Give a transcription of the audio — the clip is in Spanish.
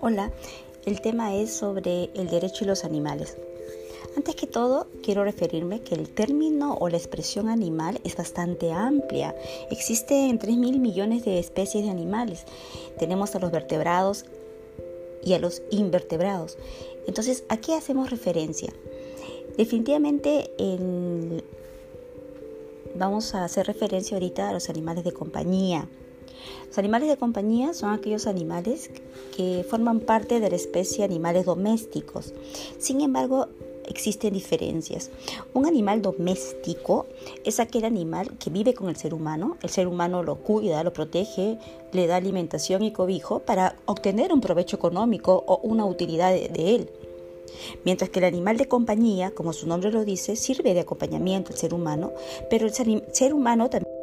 Hola, el tema es sobre el derecho de los animales. Antes que todo, quiero referirme que el término o la expresión animal es bastante amplia. Existen 3 mil millones de especies de animales. Tenemos a los vertebrados y a los invertebrados. Entonces, ¿a qué hacemos referencia? Definitivamente vamos a hacer referencia ahorita a los animales de compañía. Los animales de compañía son aquellos animales que forman parte de la especie animales domésticos. Sin embargo, existen diferencias. Un animal doméstico es aquel animal que vive con el ser humano, el ser humano lo cuida, lo protege, le da alimentación y cobijo para obtener un provecho económico o una utilidad de, él. Mientras que el animal de compañía, como su nombre lo dice, sirve de acompañamiento al ser humano, pero el ser humano también